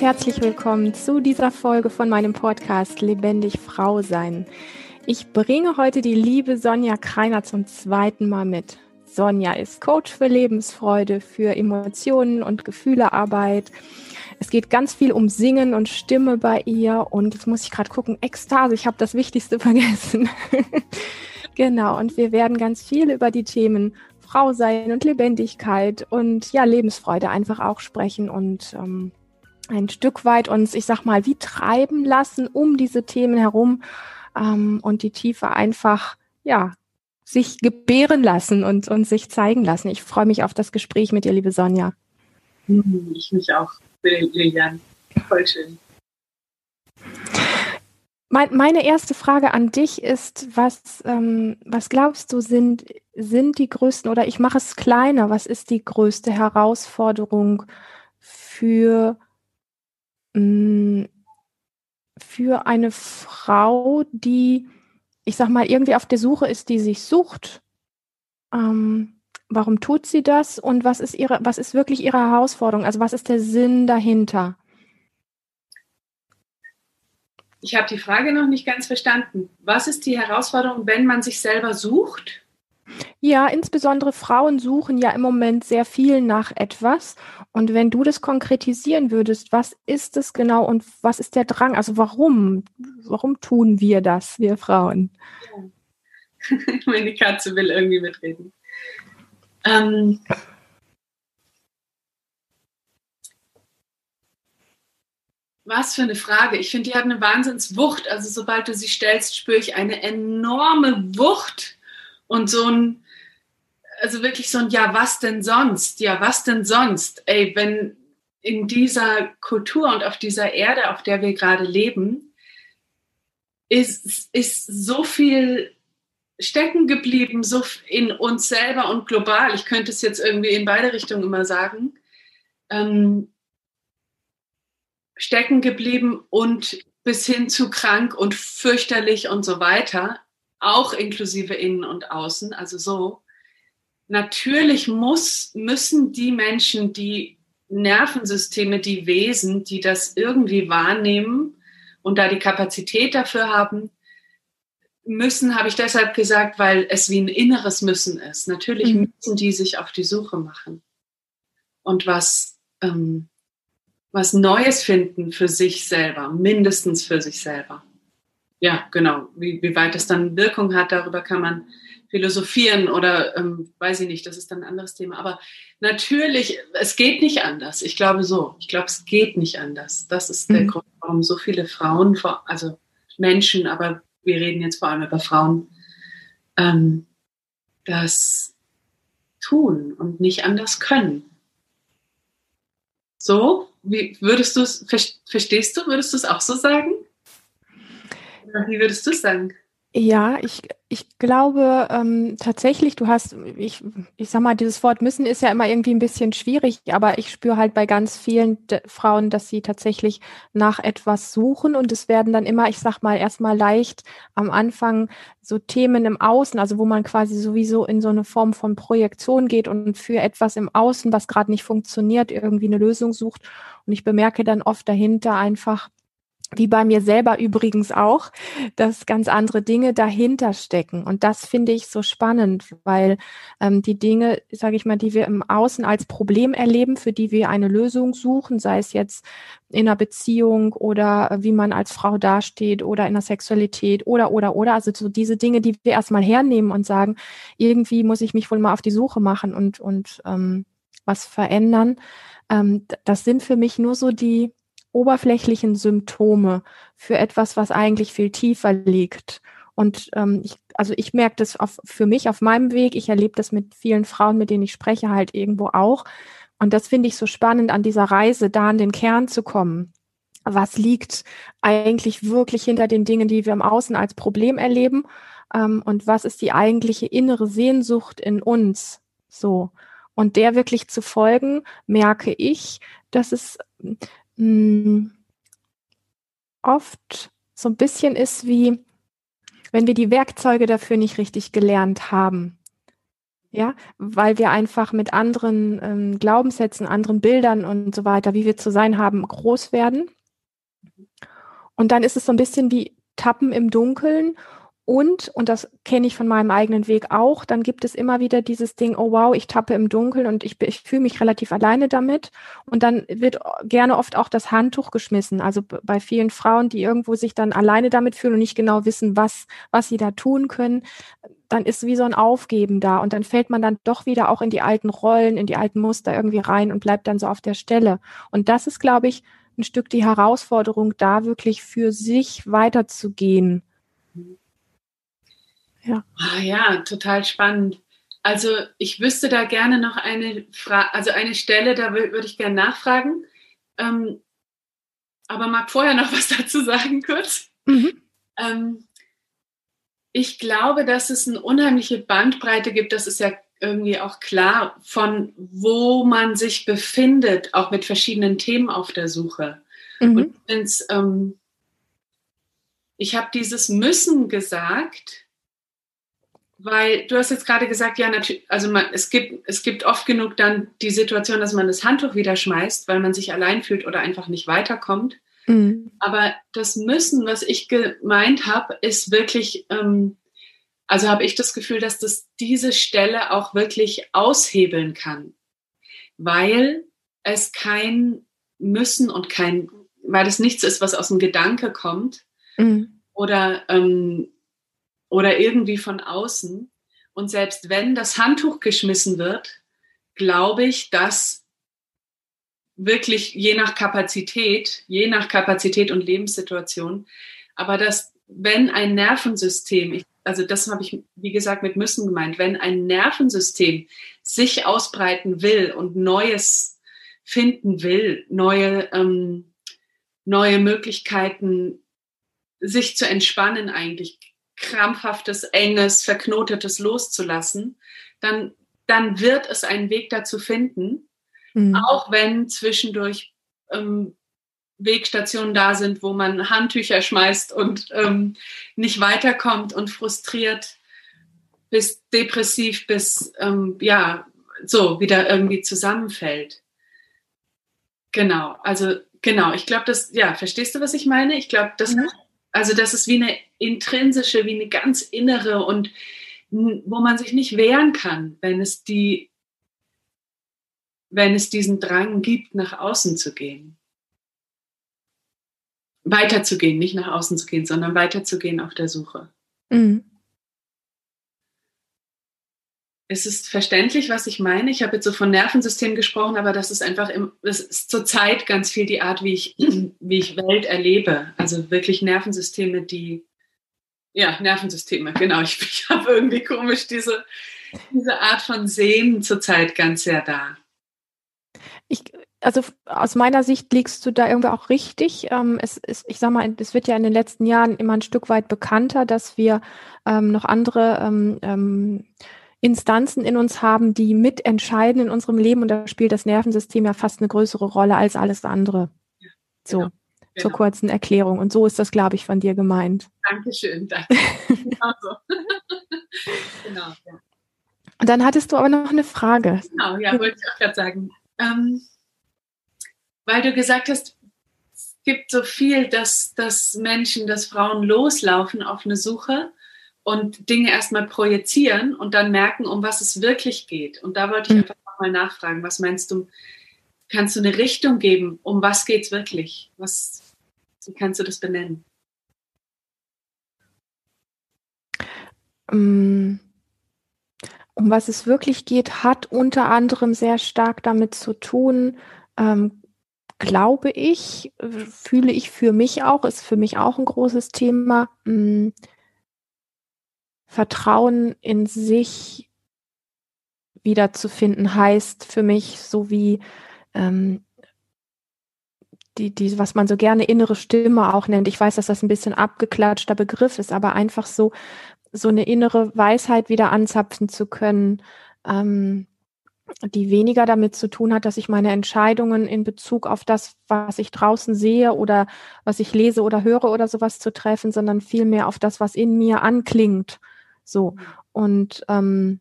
herzlich willkommen zu dieser Folge von meinem Podcast Lebendig Frau sein. Ich bringe heute die liebe Sonja Kreiner zum zweiten Mal mit. Sonja ist Coach für Lebensfreude, für Emotionen und Gefühlearbeit. Es geht ganz viel um Singen und Stimme bei ihr und jetzt muss ich gerade gucken, Ekstase, ich habe das Wichtigste vergessen. genau, und wir werden ganz viel über die Themen Frau sein und Lebendigkeit und ja, Lebensfreude einfach auch sprechen und ähm, ein Stück weit uns, ich sag mal, wie treiben lassen um diese Themen herum ähm, und die Tiefe einfach, ja, sich gebären lassen und, und sich zeigen lassen. Ich freue mich auf das Gespräch mit dir, liebe Sonja. Hm, ich mich auch, Lilian. Voll schön. Meine erste Frage an dich ist, was, ähm, was glaubst du, sind, sind die größten, oder ich mache es kleiner, was ist die größte Herausforderung für, für eine Frau, die, ich sag mal, irgendwie auf der Suche ist, die sich sucht? Ähm, warum tut sie das und was ist ihre, was ist wirklich ihre Herausforderung? Also was ist der Sinn dahinter? Ich habe die Frage noch nicht ganz verstanden. Was ist die Herausforderung, wenn man sich selber sucht? Ja, insbesondere Frauen suchen ja im Moment sehr viel nach etwas. Und wenn du das konkretisieren würdest, was ist es genau und was ist der Drang? Also warum? Warum tun wir das, wir Frauen? Ja. Meine Katze will irgendwie mitreden. Ähm, Was für eine Frage. Ich finde, die hat eine Wahnsinnswucht. Also sobald du sie stellst, spüre ich eine enorme Wucht und so ein, also wirklich so ein Ja, was denn sonst? Ja, was denn sonst? Ey, wenn in dieser Kultur und auf dieser Erde, auf der wir gerade leben, ist, ist so viel stecken geblieben, so in uns selber und global. Ich könnte es jetzt irgendwie in beide Richtungen immer sagen. Ähm, stecken geblieben und bis hin zu krank und fürchterlich und so weiter, auch inklusive innen und außen, also so. Natürlich muss, müssen die Menschen, die Nervensysteme, die Wesen, die das irgendwie wahrnehmen und da die Kapazität dafür haben, müssen, habe ich deshalb gesagt, weil es wie ein inneres Müssen ist. Natürlich mhm. müssen die sich auf die Suche machen. Und was ähm, was Neues finden für sich selber, mindestens für sich selber. Ja, genau. Wie, wie weit es dann Wirkung hat, darüber kann man philosophieren oder ähm, weiß ich nicht, das ist dann ein anderes Thema. Aber natürlich, es geht nicht anders. Ich glaube so. Ich glaube, es geht nicht anders. Das ist der mhm. Grund, warum so viele Frauen, also Menschen, aber wir reden jetzt vor allem über Frauen, ähm, das tun und nicht anders können. So, wie würdest du es, verstehst du, würdest du es auch so sagen? Wie würdest du sagen? Ja, ich, ich glaube ähm, tatsächlich, du hast, ich, ich sag mal, dieses Wort müssen ist ja immer irgendwie ein bisschen schwierig, aber ich spüre halt bei ganz vielen Frauen, dass sie tatsächlich nach etwas suchen und es werden dann immer, ich sag mal, erstmal leicht am Anfang so Themen im Außen, also wo man quasi sowieso in so eine Form von Projektion geht und für etwas im Außen, was gerade nicht funktioniert, irgendwie eine Lösung sucht. Und ich bemerke dann oft dahinter einfach, wie bei mir selber übrigens auch, dass ganz andere Dinge dahinter stecken. Und das finde ich so spannend, weil ähm, die Dinge, sage ich mal, die wir im Außen als Problem erleben, für die wir eine Lösung suchen, sei es jetzt in einer Beziehung oder wie man als Frau dasteht oder in der Sexualität oder, oder, oder. Also so diese Dinge, die wir erstmal hernehmen und sagen, irgendwie muss ich mich wohl mal auf die Suche machen und, und ähm, was verändern. Ähm, das sind für mich nur so die, oberflächlichen Symptome für etwas, was eigentlich viel tiefer liegt. Und ähm, ich, also ich merke das auf, für mich auf meinem Weg. Ich erlebe das mit vielen Frauen, mit denen ich spreche, halt irgendwo auch. Und das finde ich so spannend an dieser Reise, da an den Kern zu kommen. Was liegt eigentlich wirklich hinter den Dingen, die wir im Außen als Problem erleben? Ähm, und was ist die eigentliche innere Sehnsucht in uns? So. Und der wirklich zu folgen, merke ich, dass es mh, hm, oft so ein bisschen ist wie, wenn wir die Werkzeuge dafür nicht richtig gelernt haben. Ja, weil wir einfach mit anderen ähm, Glaubenssätzen, anderen Bildern und so weiter, wie wir zu sein haben, groß werden. Und dann ist es so ein bisschen wie Tappen im Dunkeln und, und das kenne ich von meinem eigenen Weg auch, dann gibt es immer wieder dieses Ding, oh wow, ich tappe im Dunkeln und ich, ich fühle mich relativ alleine damit. Und dann wird gerne oft auch das Handtuch geschmissen. Also bei vielen Frauen, die irgendwo sich dann alleine damit fühlen und nicht genau wissen, was, was sie da tun können, dann ist wie so ein Aufgeben da. Und dann fällt man dann doch wieder auch in die alten Rollen, in die alten Muster irgendwie rein und bleibt dann so auf der Stelle. Und das ist, glaube ich, ein Stück die Herausforderung, da wirklich für sich weiterzugehen ja. Ah, ja, total spannend. Also ich wüsste da gerne noch eine Frage, also eine Stelle, da würde ich gerne nachfragen. Ähm, aber mag vorher noch was dazu sagen, kurz. Mhm. Ähm, ich glaube, dass es eine unheimliche Bandbreite gibt, das ist ja irgendwie auch klar, von wo man sich befindet, auch mit verschiedenen Themen auf der Suche. Mhm. Und ähm, ich habe dieses Müssen gesagt, weil du hast jetzt gerade gesagt, ja, natürlich, also man, es gibt, es gibt oft genug dann die Situation, dass man das Handtuch wieder schmeißt, weil man sich allein fühlt oder einfach nicht weiterkommt. Mhm. Aber das Müssen, was ich gemeint habe, ist wirklich, ähm, also habe ich das Gefühl, dass das diese Stelle auch wirklich aushebeln kann, weil es kein Müssen und kein, weil es nichts ist, was aus dem Gedanke kommt mhm. oder ähm, oder irgendwie von außen. Und selbst wenn das Handtuch geschmissen wird, glaube ich, dass wirklich je nach Kapazität, je nach Kapazität und Lebenssituation, aber dass wenn ein Nervensystem, also das habe ich, wie gesagt, mit müssen gemeint, wenn ein Nervensystem sich ausbreiten will und Neues finden will, neue, ähm, neue Möglichkeiten, sich zu entspannen eigentlich, krampfhaftes, enges, verknotetes loszulassen, dann, dann wird es einen Weg dazu finden, mhm. auch wenn zwischendurch ähm, Wegstationen da sind, wo man Handtücher schmeißt und ähm, nicht weiterkommt und frustriert bis depressiv bis ähm, ja so wieder irgendwie zusammenfällt. Genau, also genau, ich glaube, das ja, verstehst du, was ich meine? Ich glaube, das mhm. Also das ist wie eine intrinsische, wie eine ganz innere und wo man sich nicht wehren kann, wenn es die, wenn es diesen Drang gibt, nach außen zu gehen. Weiterzugehen, nicht nach außen zu gehen, sondern weiterzugehen auf der Suche. Mhm. Es ist verständlich, was ich meine. Ich habe jetzt so von Nervensystem gesprochen, aber das ist einfach, im, das ist zurzeit ganz viel die Art, wie ich, wie ich Welt erlebe. Also wirklich Nervensysteme, die, ja, Nervensysteme, genau. Ich, ich habe irgendwie komisch diese, diese Art von Sehen zurzeit ganz sehr da. Ich, also aus meiner Sicht liegst du da irgendwie auch richtig. Ähm, es ist, ich sag mal, es wird ja in den letzten Jahren immer ein Stück weit bekannter, dass wir ähm, noch andere ähm, Instanzen in uns haben, die mitentscheiden in unserem Leben und da spielt das Nervensystem ja fast eine größere Rolle als alles andere. So, genau, zur genau. kurzen Erklärung. Und so ist das, glaube ich, von dir gemeint. Dankeschön, danke. genau so. genau, ja. Und dann hattest du aber noch eine Frage. Genau, ja, wollte ich auch gerade sagen. Ähm, weil du gesagt hast, es gibt so viel, dass, dass Menschen, dass Frauen loslaufen auf eine Suche und Dinge erstmal projizieren und dann merken, um was es wirklich geht. Und da wollte ich mhm. einfach nochmal nachfragen, was meinst du, kannst du eine Richtung geben, um was geht es wirklich? Was, wie kannst du das benennen? Mm. Um was es wirklich geht, hat unter anderem sehr stark damit zu tun, ähm, glaube ich, fühle ich für mich auch, ist für mich auch ein großes Thema, mh, mm, Vertrauen in sich wiederzufinden heißt für mich so wie ähm, die, die, was man so gerne innere Stimme auch nennt. Ich weiß, dass das ein bisschen abgeklatschter Begriff ist, aber einfach so, so eine innere Weisheit wieder anzapfen zu können, ähm, die weniger damit zu tun hat, dass ich meine Entscheidungen in Bezug auf das, was ich draußen sehe oder was ich lese oder höre oder sowas zu treffen, sondern vielmehr auf das, was in mir anklingt so. Und ähm,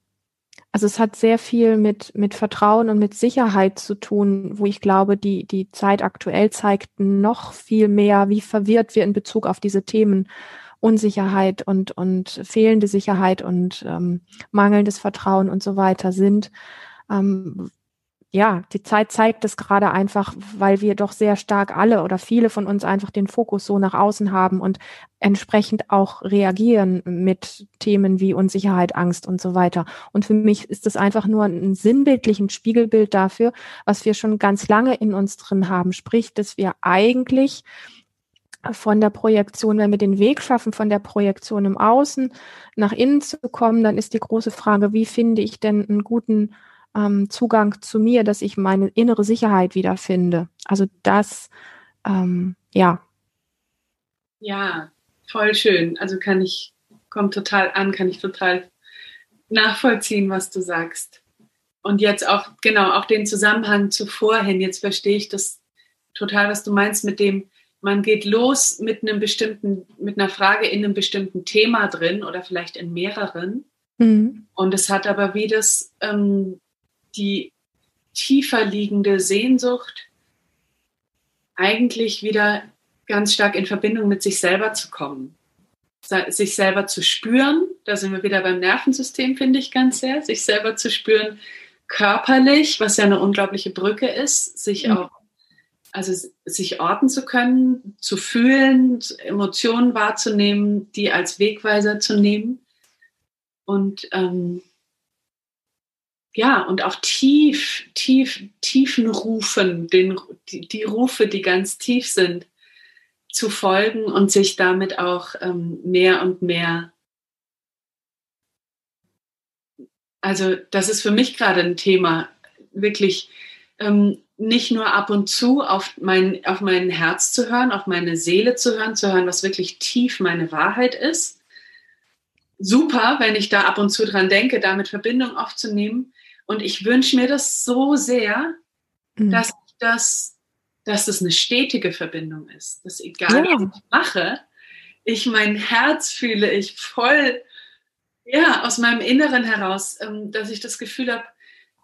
also es hat sehr viel mit, mit Vertrauen und mit Sicherheit zu tun, wo ich glaube, die, die Zeit aktuell zeigt noch viel mehr, wie verwirrt wir in Bezug auf diese Themen Unsicherheit und, und fehlende Sicherheit und ähm, mangelndes Vertrauen und so weiter sind. Ähm, ja, die Zeit zeigt es gerade einfach, weil wir doch sehr stark alle oder viele von uns einfach den Fokus so nach außen haben und entsprechend auch reagieren mit Themen wie Unsicherheit, Angst und so weiter. Und für mich ist es einfach nur ein sinnbildlichen Spiegelbild dafür, was wir schon ganz lange in uns drin haben. Sprich, dass wir eigentlich von der Projektion, wenn wir den Weg schaffen, von der Projektion im Außen nach innen zu kommen, dann ist die große Frage, wie finde ich denn einen guten ähm, Zugang zu mir, dass ich meine innere Sicherheit wiederfinde. Also das, ähm, ja. Ja, voll schön. Also kann ich, kommt total an, kann ich total nachvollziehen, was du sagst. Und jetzt auch, genau, auch den Zusammenhang zu vorhin. Jetzt verstehe ich das total, was du meinst mit dem, man geht los mit einem bestimmten, mit einer Frage in einem bestimmten Thema drin oder vielleicht in mehreren. Mhm. Und es hat aber wie das, ähm, die tiefer liegende Sehnsucht, eigentlich wieder ganz stark in Verbindung mit sich selber zu kommen, sich selber zu spüren. Da sind wir wieder beim Nervensystem, finde ich ganz sehr, sich selber zu spüren körperlich, was ja eine unglaubliche Brücke ist, sich mhm. auch also sich orten zu können, zu fühlen, Emotionen wahrzunehmen, die als Wegweiser zu nehmen und ähm, ja, und auch tief, tief, tiefen Rufen, den, die, die, Rufe, die ganz tief sind, zu folgen und sich damit auch ähm, mehr und mehr. Also, das ist für mich gerade ein Thema, wirklich ähm, nicht nur ab und zu auf mein, auf mein Herz zu hören, auf meine Seele zu hören, zu hören, was wirklich tief meine Wahrheit ist. Super, wenn ich da ab und zu dran denke, damit Verbindung aufzunehmen. Und ich wünsche mir das so sehr, mhm. dass das, dass das eine stetige Verbindung ist. Dass egal, ja. was ich mache, ich mein Herz fühle, ich voll, ja, aus meinem Inneren heraus, ähm, dass ich das Gefühl habe,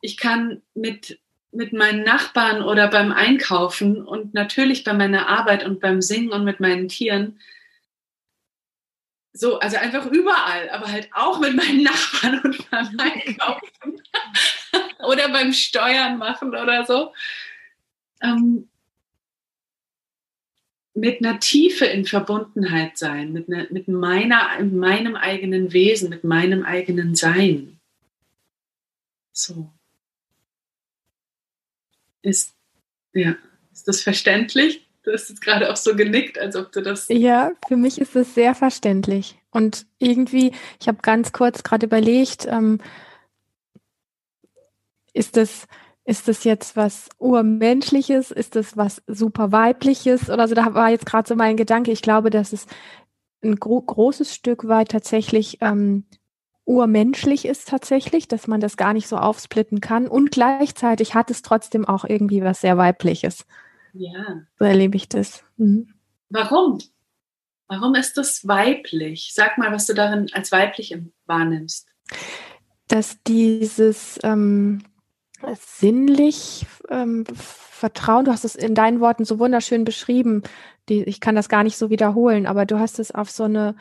ich kann mit mit meinen Nachbarn oder beim Einkaufen und natürlich bei meiner Arbeit und beim Singen und mit meinen Tieren. So, also einfach überall, aber halt auch mit meinen Nachbarn und beim Einkaufen oder beim Steuern machen oder so. Ähm, mit einer Tiefe in Verbundenheit sein, mit, einer, mit meiner, meinem eigenen Wesen, mit meinem eigenen Sein. So. Ist, ja, ist das verständlich? Du hast jetzt gerade auch so genickt, als ob du das. Ja, für mich ist es sehr verständlich. Und irgendwie, ich habe ganz kurz gerade überlegt, ähm, ist das, ist das jetzt was Urmenschliches? Ist das was super Weibliches? Oder so, da war jetzt gerade so mein Gedanke. Ich glaube, dass es ein gro großes Stück weit tatsächlich ähm, urmenschlich ist tatsächlich, dass man das gar nicht so aufsplitten kann. Und gleichzeitig hat es trotzdem auch irgendwie was sehr Weibliches. Ja. So erlebe ich das. Mhm. Warum? Warum ist das weiblich? Sag mal, was du darin als weiblich wahrnimmst. Dass dieses ähm, sinnlich ähm, Vertrauen, du hast es in deinen Worten so wunderschön beschrieben, die, ich kann das gar nicht so wiederholen, aber du hast es auf so eine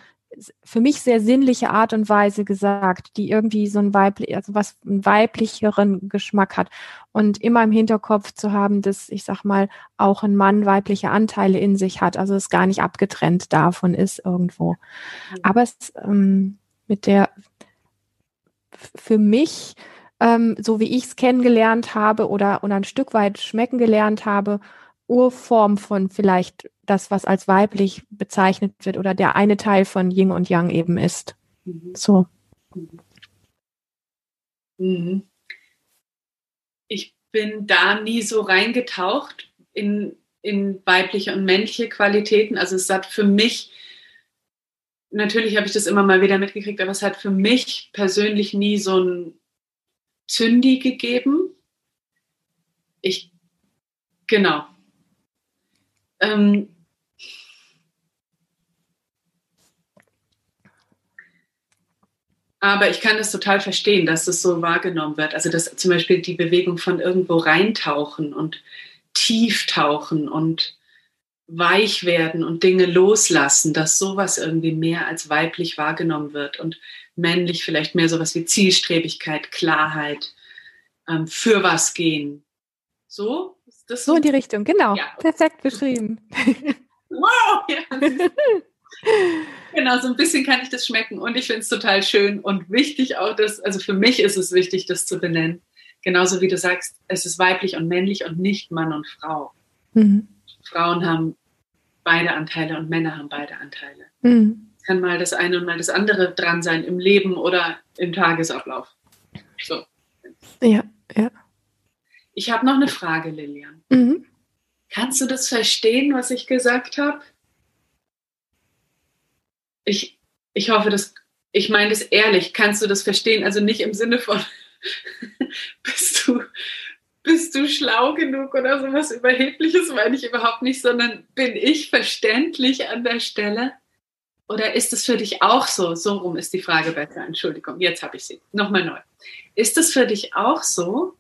für mich sehr sinnliche Art und Weise gesagt, die irgendwie so ein weiblich, also was einen weiblicheren Geschmack hat. Und immer im Hinterkopf zu haben, dass ich sag mal auch ein Mann weibliche Anteile in sich hat, also es gar nicht abgetrennt davon ist irgendwo. Aber es ähm, mit der für mich, ähm, so wie ich es kennengelernt habe oder, oder ein Stück weit schmecken gelernt habe, Urform von vielleicht das, was als weiblich bezeichnet wird oder der eine Teil von Yin und Yang eben ist. Mhm. So. Mhm. Ich bin da nie so reingetaucht in, in weibliche und männliche Qualitäten. Also es hat für mich, natürlich habe ich das immer mal wieder mitgekriegt, aber es hat für mich persönlich nie so ein Zündi gegeben. Ich, genau, ähm, Aber ich kann das total verstehen, dass das so wahrgenommen wird. Also dass zum Beispiel die Bewegung von irgendwo reintauchen und tieftauchen und weich werden und Dinge loslassen, dass sowas irgendwie mehr als weiblich wahrgenommen wird und männlich vielleicht mehr sowas wie Zielstrebigkeit, Klarheit, ähm, für was gehen. So? Ist das so? so in die Richtung, genau. Ja. Perfekt beschrieben. Wow! Ja, genau, so ein bisschen kann ich das schmecken und ich finde es total schön und wichtig auch, dass, also für mich ist es wichtig, das zu benennen. Genauso wie du sagst, es ist weiblich und männlich und nicht Mann und Frau. Mhm. Frauen haben beide Anteile und Männer haben beide Anteile. Mhm. Kann mal das eine und mal das andere dran sein im Leben oder im Tagesablauf. So. Ja, ja. Ich habe noch eine Frage, Lilian. Mhm. Kannst du das verstehen, was ich gesagt habe? Ich, ich hoffe, dass ich meine das ehrlich. Kannst du das verstehen? Also nicht im Sinne von, bist du, bist du schlau genug oder sowas Überhebliches, meine ich überhaupt nicht, sondern bin ich verständlich an der Stelle? Oder ist es für dich auch so? So rum ist die Frage besser. Entschuldigung, jetzt habe ich sie. Nochmal neu. Ist es für dich auch so,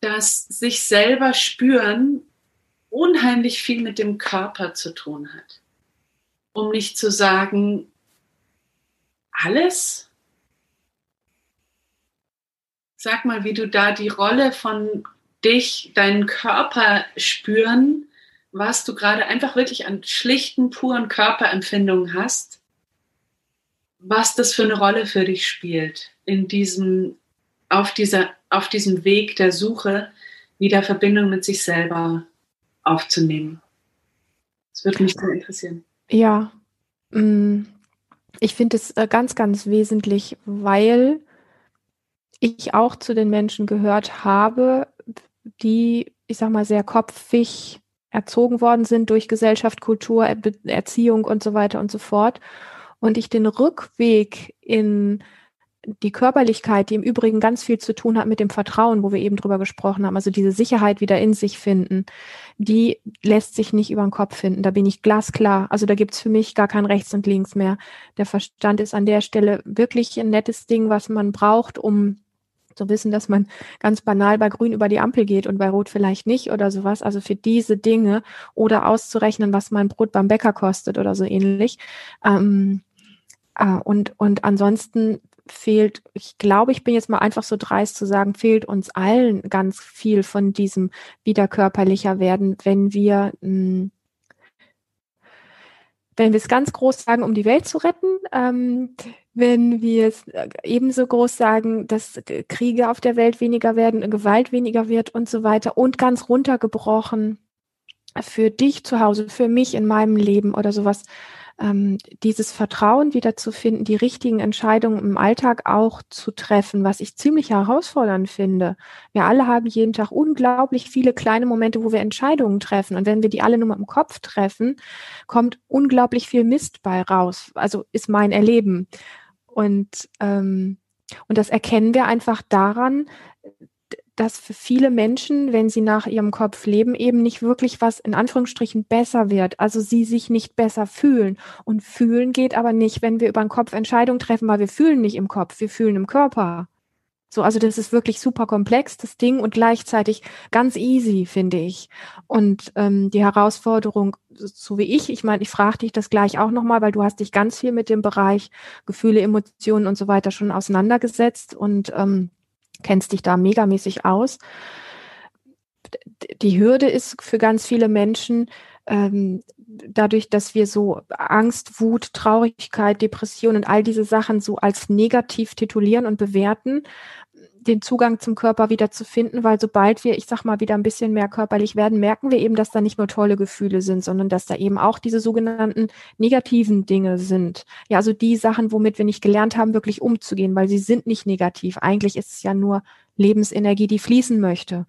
dass sich selber spüren unheimlich viel mit dem Körper zu tun hat? Um nicht zu sagen, alles? Sag mal, wie du da die Rolle von dich, deinen Körper spüren, was du gerade einfach wirklich an schlichten, puren Körperempfindungen hast, was das für eine Rolle für dich spielt in diesem, auf dieser, auf diesem Weg der Suche, wieder Verbindung mit sich selber aufzunehmen. Das würde mich sehr interessieren. Ja, mm, ich finde es äh, ganz, ganz wesentlich, weil ich auch zu den Menschen gehört habe, die, ich sag mal, sehr kopfig erzogen worden sind durch Gesellschaft, Kultur, Erziehung und so weiter und so fort. Und ich den Rückweg in die Körperlichkeit, die im Übrigen ganz viel zu tun hat mit dem Vertrauen, wo wir eben drüber gesprochen haben, also diese Sicherheit wieder in sich finden, die lässt sich nicht über den Kopf finden. Da bin ich glasklar. Also da gibt's für mich gar kein Rechts und Links mehr. Der Verstand ist an der Stelle wirklich ein nettes Ding, was man braucht, um zu wissen, dass man ganz banal bei Grün über die Ampel geht und bei Rot vielleicht nicht oder sowas. Also für diese Dinge oder auszurechnen, was mein Brot beim Bäcker kostet oder so ähnlich. Ähm, äh, und, und ansonsten fehlt, ich glaube, ich bin jetzt mal einfach so dreist zu sagen, fehlt uns allen ganz viel von diesem wieder körperlicher werden, wenn wir mh, hm, wenn wir es ganz groß sagen, um die Welt zu retten, ähm, wenn wir es äh, ebenso groß sagen, dass Kriege auf der Welt weniger werden, Gewalt weniger wird und so weiter und ganz runtergebrochen für dich zu Hause, für mich in meinem Leben oder sowas, ähm, dieses Vertrauen wieder zu finden, die richtigen Entscheidungen im Alltag auch zu treffen, was ich ziemlich herausfordernd finde. Wir alle haben jeden Tag unglaublich viele kleine Momente, wo wir Entscheidungen treffen. Und wenn wir die alle nur mit dem Kopf treffen, kommt unglaublich viel Mist bei raus. Also ist mein Erleben. Und, ähm, und das erkennen wir einfach daran, dass für viele Menschen, wenn sie nach ihrem Kopf leben, eben nicht wirklich was in Anführungsstrichen besser wird. Also sie sich nicht besser fühlen. Und fühlen geht aber nicht, wenn wir über den Kopf Entscheidungen treffen, weil wir fühlen nicht im Kopf, wir fühlen im Körper. So, also das ist wirklich super komplex, das Ding, und gleichzeitig ganz easy, finde ich. Und ähm, die Herausforderung, so wie ich, ich meine, ich frage dich das gleich auch nochmal, weil du hast dich ganz viel mit dem Bereich Gefühle, Emotionen und so weiter schon auseinandergesetzt und ähm, kennst dich da megamäßig aus. Die Hürde ist für ganz viele Menschen, ähm, dadurch, dass wir so Angst, Wut, Traurigkeit, Depression und all diese Sachen so als negativ titulieren und bewerten, den Zugang zum Körper wieder zu finden, weil sobald wir, ich sag mal, wieder ein bisschen mehr körperlich werden, merken wir eben, dass da nicht nur tolle Gefühle sind, sondern dass da eben auch diese sogenannten negativen Dinge sind. Ja, also die Sachen, womit wir nicht gelernt haben, wirklich umzugehen, weil sie sind nicht negativ. Eigentlich ist es ja nur Lebensenergie, die fließen möchte.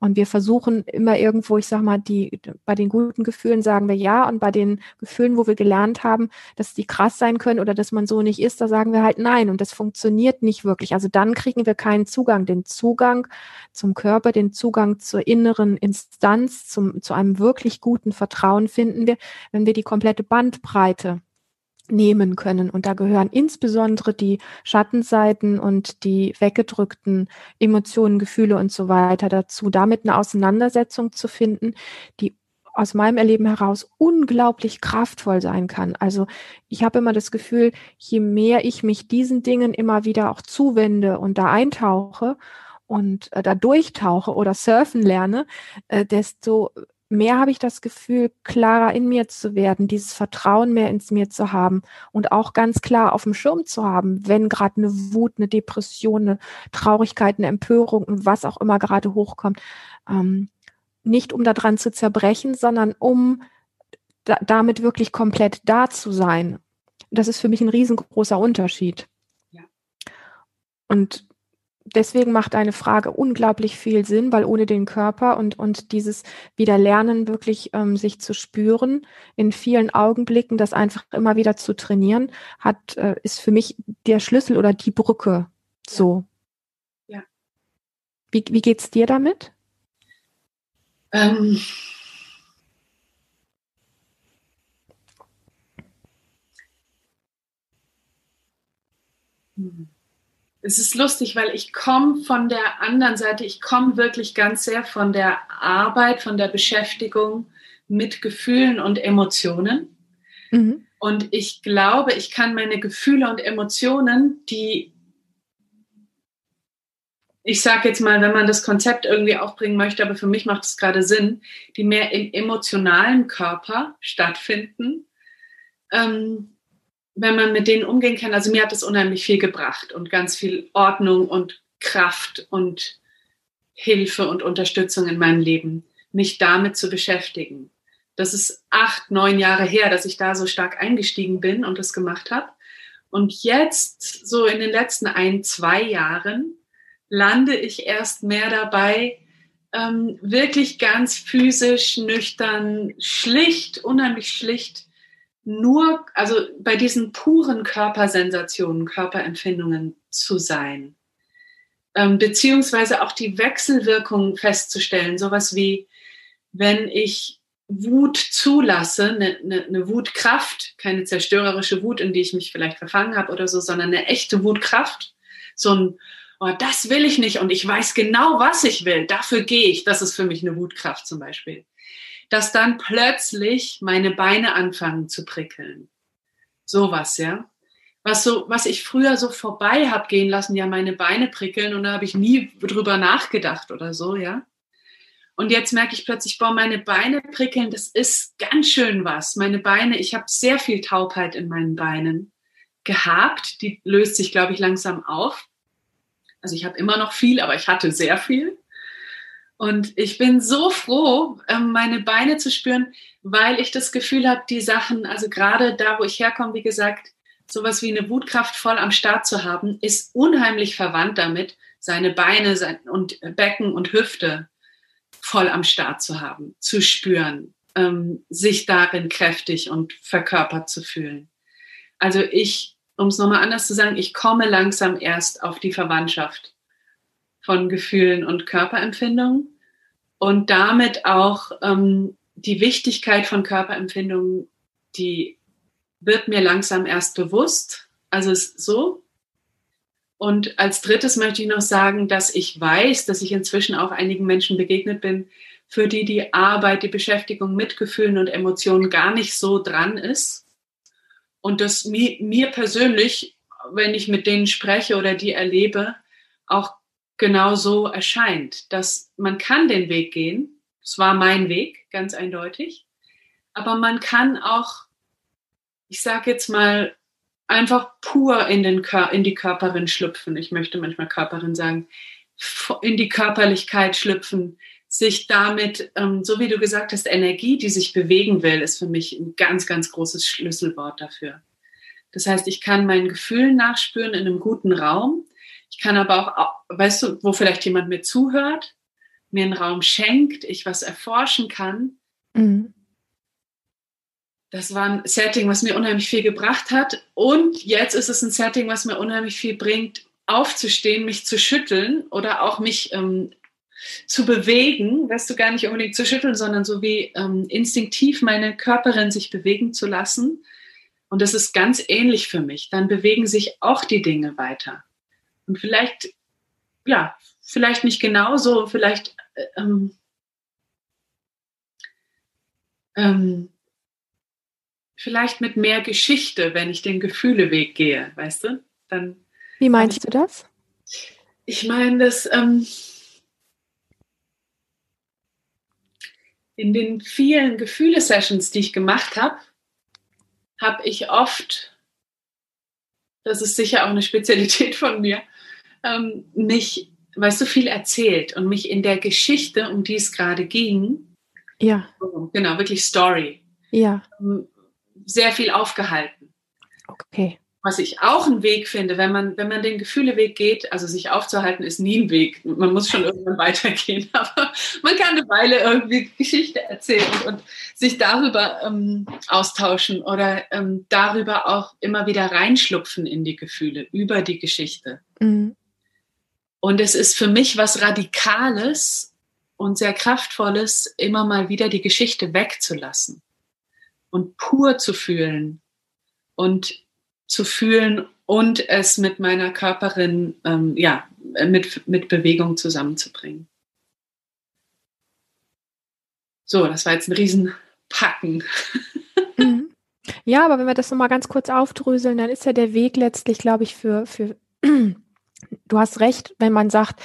Und wir versuchen immer irgendwo, ich sag mal, die, bei den guten Gefühlen sagen wir ja. Und bei den Gefühlen, wo wir gelernt haben, dass die krass sein können oder dass man so nicht ist, da sagen wir halt nein. Und das funktioniert nicht wirklich. Also dann kriegen wir keinen Zugang, den Zugang zum Körper, den Zugang zur inneren Instanz, zum, zu einem wirklich guten Vertrauen finden wir, wenn wir die komplette Bandbreite nehmen können. Und da gehören insbesondere die Schattenseiten und die weggedrückten Emotionen, Gefühle und so weiter dazu, damit eine Auseinandersetzung zu finden, die aus meinem Erleben heraus unglaublich kraftvoll sein kann. Also ich habe immer das Gefühl, je mehr ich mich diesen Dingen immer wieder auch zuwende und da eintauche und äh, da durchtauche oder surfen lerne, äh, desto mehr habe ich das Gefühl, klarer in mir zu werden, dieses Vertrauen mehr ins mir zu haben und auch ganz klar auf dem Schirm zu haben, wenn gerade eine Wut, eine Depression, eine Traurigkeit, eine Empörung was auch immer gerade hochkommt. Ähm, nicht um daran zu zerbrechen, sondern um da, damit wirklich komplett da zu sein. Das ist für mich ein riesengroßer Unterschied. Ja. Und deswegen macht eine Frage unglaublich viel Sinn, weil ohne den Körper und, und dieses Wiederlernen wirklich ähm, sich zu spüren, in vielen Augenblicken das einfach immer wieder zu trainieren, hat, äh, ist für mich der Schlüssel oder die Brücke. So. Ja. Wie, wie geht's dir damit? Ähm, es ist lustig, weil ich komme von der anderen Seite, ich komme wirklich ganz sehr von der Arbeit, von der Beschäftigung mit Gefühlen und Emotionen. Mhm. Und ich glaube, ich kann meine Gefühle und Emotionen, die ich sage jetzt mal, wenn man das Konzept irgendwie aufbringen möchte, aber für mich macht es gerade Sinn, die mehr im emotionalen Körper stattfinden, ähm, wenn man mit denen umgehen kann. Also mir hat das unheimlich viel gebracht und ganz viel Ordnung und Kraft und Hilfe und Unterstützung in meinem Leben, mich damit zu beschäftigen. Das ist acht, neun Jahre her, dass ich da so stark eingestiegen bin und das gemacht habe. Und jetzt, so in den letzten ein, zwei Jahren, lande ich erst mehr dabei, ähm, wirklich ganz physisch, nüchtern, schlicht, unheimlich schlicht, nur, also bei diesen puren Körpersensationen, Körperempfindungen zu sein. Ähm, beziehungsweise auch die Wechselwirkung festzustellen, sowas wie, wenn ich Wut zulasse, eine, eine, eine Wutkraft, keine zerstörerische Wut, in die ich mich vielleicht verfangen habe oder so, sondern eine echte Wutkraft, so ein oh, das will ich nicht und ich weiß genau, was ich will, dafür gehe ich, das ist für mich eine Wutkraft zum Beispiel, dass dann plötzlich meine Beine anfangen zu prickeln. Sowas, ja. Was, so, was ich früher so vorbei habe gehen lassen, ja, meine Beine prickeln und da habe ich nie drüber nachgedacht oder so, ja. Und jetzt merke ich plötzlich, boah, meine Beine prickeln, das ist ganz schön was. Meine Beine, ich habe sehr viel Taubheit in meinen Beinen gehabt. Die löst sich, glaube ich, langsam auf. Also ich habe immer noch viel, aber ich hatte sehr viel. Und ich bin so froh, ähm, meine Beine zu spüren, weil ich das Gefühl habe, die Sachen, also gerade da, wo ich herkomme, wie gesagt, sowas wie eine Wutkraft voll am Start zu haben, ist unheimlich verwandt damit, seine Beine und Becken und Hüfte voll am Start zu haben, zu spüren, ähm, sich darin kräftig und verkörpert zu fühlen. Also ich um es nochmal anders zu sagen, ich komme langsam erst auf die Verwandtschaft von Gefühlen und Körperempfindungen und damit auch ähm, die Wichtigkeit von Körperempfindungen, die wird mir langsam erst bewusst. Also ist so. Und als drittes möchte ich noch sagen, dass ich weiß, dass ich inzwischen auch einigen Menschen begegnet bin, für die die Arbeit, die Beschäftigung mit Gefühlen und Emotionen gar nicht so dran ist und das mir, mir persönlich, wenn ich mit denen spreche oder die erlebe, auch genau so erscheint, dass man kann den Weg gehen. Es war mein Weg, ganz eindeutig. Aber man kann auch, ich sage jetzt mal, einfach pur in, den, in die Körperin schlüpfen. Ich möchte manchmal Körperin sagen, in die Körperlichkeit schlüpfen, sich damit, ähm, so wie du gesagt hast, Energie, die sich bewegen will, ist für mich ein ganz, ganz großes Schlüsselwort dafür. Das heißt, ich kann meinen Gefühlen nachspüren in einem guten Raum. Ich kann aber auch, weißt du, wo vielleicht jemand mir zuhört, mir einen Raum schenkt, ich was erforschen kann. Mhm. Das war ein Setting, was mir unheimlich viel gebracht hat. Und jetzt ist es ein Setting, was mir unheimlich viel bringt, aufzustehen, mich zu schütteln oder auch mich ähm, zu bewegen, weißt du, gar nicht unbedingt zu schütteln, sondern so wie ähm, instinktiv meine Körperin sich bewegen zu lassen Und das ist ganz ähnlich für mich. Dann bewegen sich auch die Dinge weiter. Und vielleicht, ja, vielleicht nicht genauso, vielleicht äh, ähm, ähm, vielleicht mit mehr Geschichte, wenn ich den Gefühleweg gehe, weißt du? Dann. Wie meinst ich, du das? Ich meine, dass ähm, in den vielen Gefühle-Sessions, die ich gemacht habe, habe ich oft, das ist sicher auch eine Spezialität von mir, ähm, mich, weißt du, viel erzählt und mich in der Geschichte, um die es gerade ging, ja. Genau, wirklich Story. Ja. Ähm, sehr viel aufgehalten. Okay. Was ich auch einen Weg finde, wenn man, wenn man den Gefühleweg geht, also sich aufzuhalten, ist nie ein Weg. Man muss schon irgendwann weitergehen, aber man kann eine Weile irgendwie Geschichte erzählen und sich darüber ähm, austauschen oder ähm, darüber auch immer wieder reinschlupfen in die Gefühle, über die Geschichte. Mhm. Und es ist für mich was Radikales und sehr Kraftvolles, immer mal wieder die Geschichte wegzulassen und pur zu fühlen und zu fühlen und es mit meiner Körperin, ähm, ja, mit, mit Bewegung zusammenzubringen. So, das war jetzt ein Riesenpacken. Mhm. Ja, aber wenn wir das nochmal ganz kurz aufdröseln, dann ist ja der Weg letztlich, glaube ich, für, für du hast recht, wenn man sagt,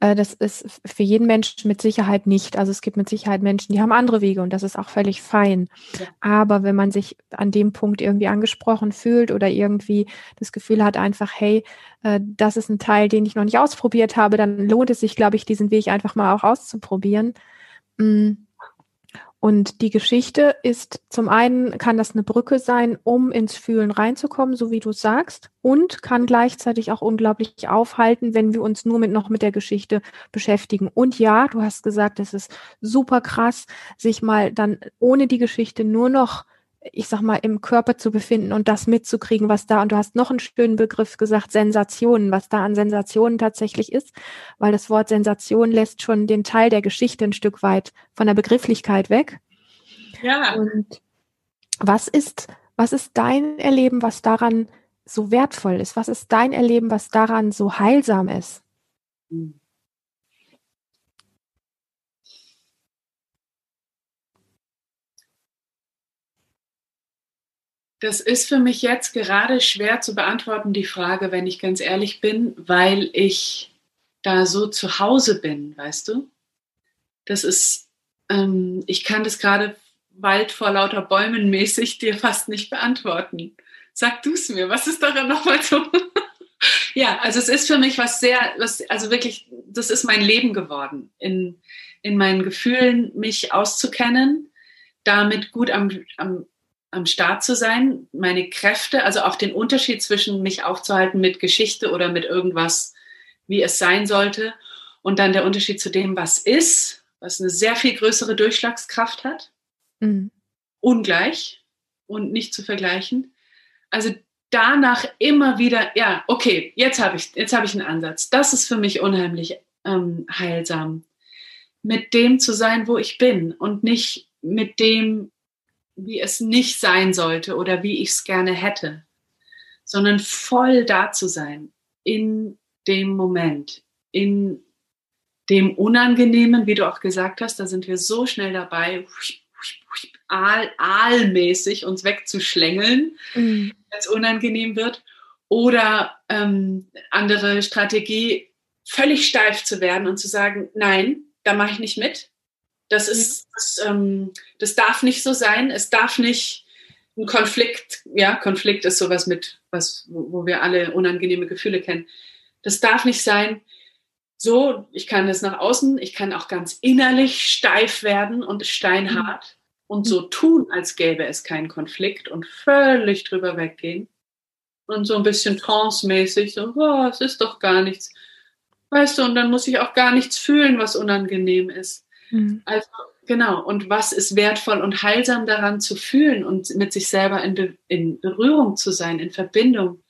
äh, das ist für jeden Menschen mit Sicherheit nicht. Also es gibt mit Sicherheit Menschen, die haben andere Wege und das ist auch völlig fein. Ja. Aber wenn man sich an dem Punkt irgendwie angesprochen fühlt oder irgendwie das Gefühl hat, einfach, hey, äh, das ist ein Teil, den ich noch nicht ausprobiert habe, dann lohnt es sich, glaube ich, diesen Weg einfach mal auch auszuprobieren. Mm. Und die Geschichte ist zum einen kann das eine Brücke sein, um ins Fühlen reinzukommen, so wie du sagst, und kann gleichzeitig auch unglaublich aufhalten, wenn wir uns nur mit noch mit der Geschichte beschäftigen. Und ja, du hast gesagt, es ist super krass, sich mal dann ohne die Geschichte nur noch ich sag mal, im Körper zu befinden und das mitzukriegen, was da, und du hast noch einen schönen Begriff gesagt, Sensationen, was da an Sensationen tatsächlich ist, weil das Wort Sensation lässt schon den Teil der Geschichte ein Stück weit von der Begrifflichkeit weg. Ja. Und was ist, was ist dein Erleben, was daran so wertvoll ist? Was ist dein Erleben, was daran so heilsam ist? Mhm. Das ist für mich jetzt gerade schwer zu beantworten, die Frage, wenn ich ganz ehrlich bin, weil ich da so zu Hause bin, weißt du? Das ist, ähm, ich kann das gerade Wald vor lauter Bäumen mäßig dir fast nicht beantworten. Sag du es mir, was ist daran nochmal so? ja, also es ist für mich was sehr, was, also wirklich, das ist mein Leben geworden, in, in meinen Gefühlen mich auszukennen, damit gut am, am am Start zu sein, meine Kräfte, also auch den Unterschied zwischen mich aufzuhalten mit Geschichte oder mit irgendwas, wie es sein sollte, und dann der Unterschied zu dem, was ist, was eine sehr viel größere Durchschlagskraft hat, mhm. ungleich und nicht zu vergleichen. Also danach immer wieder, ja, okay, jetzt habe ich, jetzt habe ich einen Ansatz. Das ist für mich unheimlich ähm, heilsam, mit dem zu sein, wo ich bin und nicht mit dem, wie es nicht sein sollte oder wie ich es gerne hätte, sondern voll da zu sein in dem Moment, in dem Unangenehmen, wie du auch gesagt hast, da sind wir so schnell dabei, aal, aalmäßig uns wegzuschlängeln, mhm. wenn es unangenehm wird. Oder ähm, andere Strategie, völlig steif zu werden und zu sagen, nein, da mache ich nicht mit. Das ist, das, ähm, das darf nicht so sein. Es darf nicht ein Konflikt, ja, Konflikt ist sowas mit, was, wo, wir alle unangenehme Gefühle kennen. Das darf nicht sein. So, ich kann das nach außen, ich kann auch ganz innerlich steif werden und steinhart mhm. und so tun, als gäbe es keinen Konflikt und völlig drüber weggehen. Und so ein bisschen trance-mäßig, so, oh, es ist doch gar nichts. Weißt du, und dann muss ich auch gar nichts fühlen, was unangenehm ist. Mhm. Also genau, und was ist wertvoll und heilsam daran zu fühlen und mit sich selber in, Be in Berührung zu sein, in Verbindung,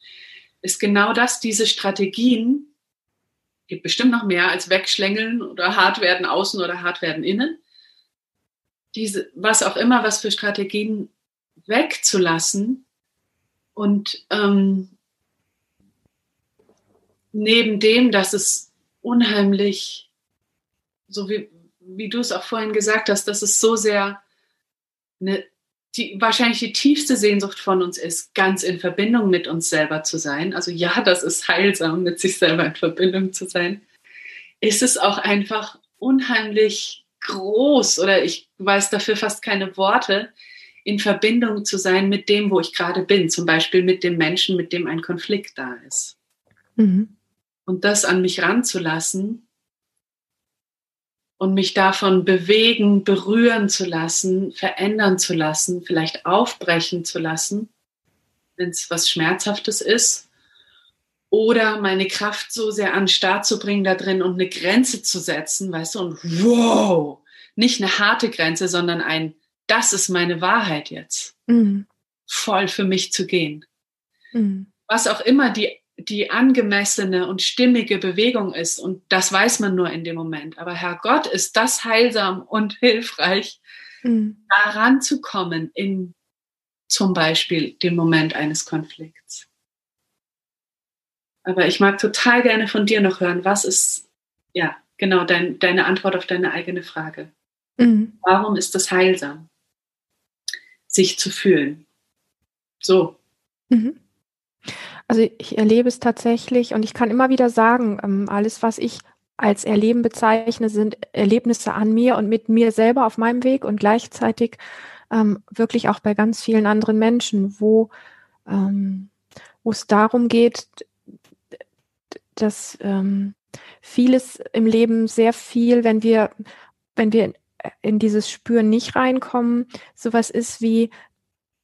ist genau das, diese Strategien, gibt bestimmt noch mehr als wegschlängeln oder hart werden außen oder hart werden innen. Diese, was auch immer, was für Strategien wegzulassen Und ähm, neben dem, dass es unheimlich, so wie, wie du es auch vorhin gesagt hast, dass es so sehr eine, die, wahrscheinlich die tiefste Sehnsucht von uns ist, ganz in Verbindung mit uns selber zu sein. Also ja, das ist heilsam, mit sich selber in Verbindung zu sein. Ist es auch einfach unheimlich groß oder ich weiß dafür fast keine Worte, in Verbindung zu sein mit dem, wo ich gerade bin, zum Beispiel mit dem Menschen, mit dem ein Konflikt da ist. Mhm. Und das an mich ranzulassen und mich davon bewegen, berühren zu lassen, verändern zu lassen, vielleicht aufbrechen zu lassen, wenn es was Schmerzhaftes ist. Oder meine Kraft so sehr an den Start zu bringen da drin und eine Grenze zu setzen, weißt du, und wow, nicht eine harte Grenze, sondern ein das ist meine Wahrheit jetzt. Mhm. Voll für mich zu gehen. Mhm. Was auch immer die, die angemessene und stimmige Bewegung ist. Und das weiß man nur in dem Moment. Aber Herr Gott, ist das heilsam und hilfreich, mhm. daran zu kommen in zum Beispiel dem Moment eines Konflikts. Aber ich mag total gerne von dir noch hören, was ist, ja, genau, dein, deine Antwort auf deine eigene Frage. Mhm. Warum ist das heilsam? sich zu fühlen. So. Mhm. Also ich erlebe es tatsächlich und ich kann immer wieder sagen, ähm, alles, was ich als Erleben bezeichne, sind Erlebnisse an mir und mit mir selber auf meinem Weg und gleichzeitig ähm, wirklich auch bei ganz vielen anderen Menschen, wo, ähm, wo es darum geht, dass ähm, vieles im Leben sehr viel, wenn wir, wenn wir in dieses Spüren nicht reinkommen, sowas ist wie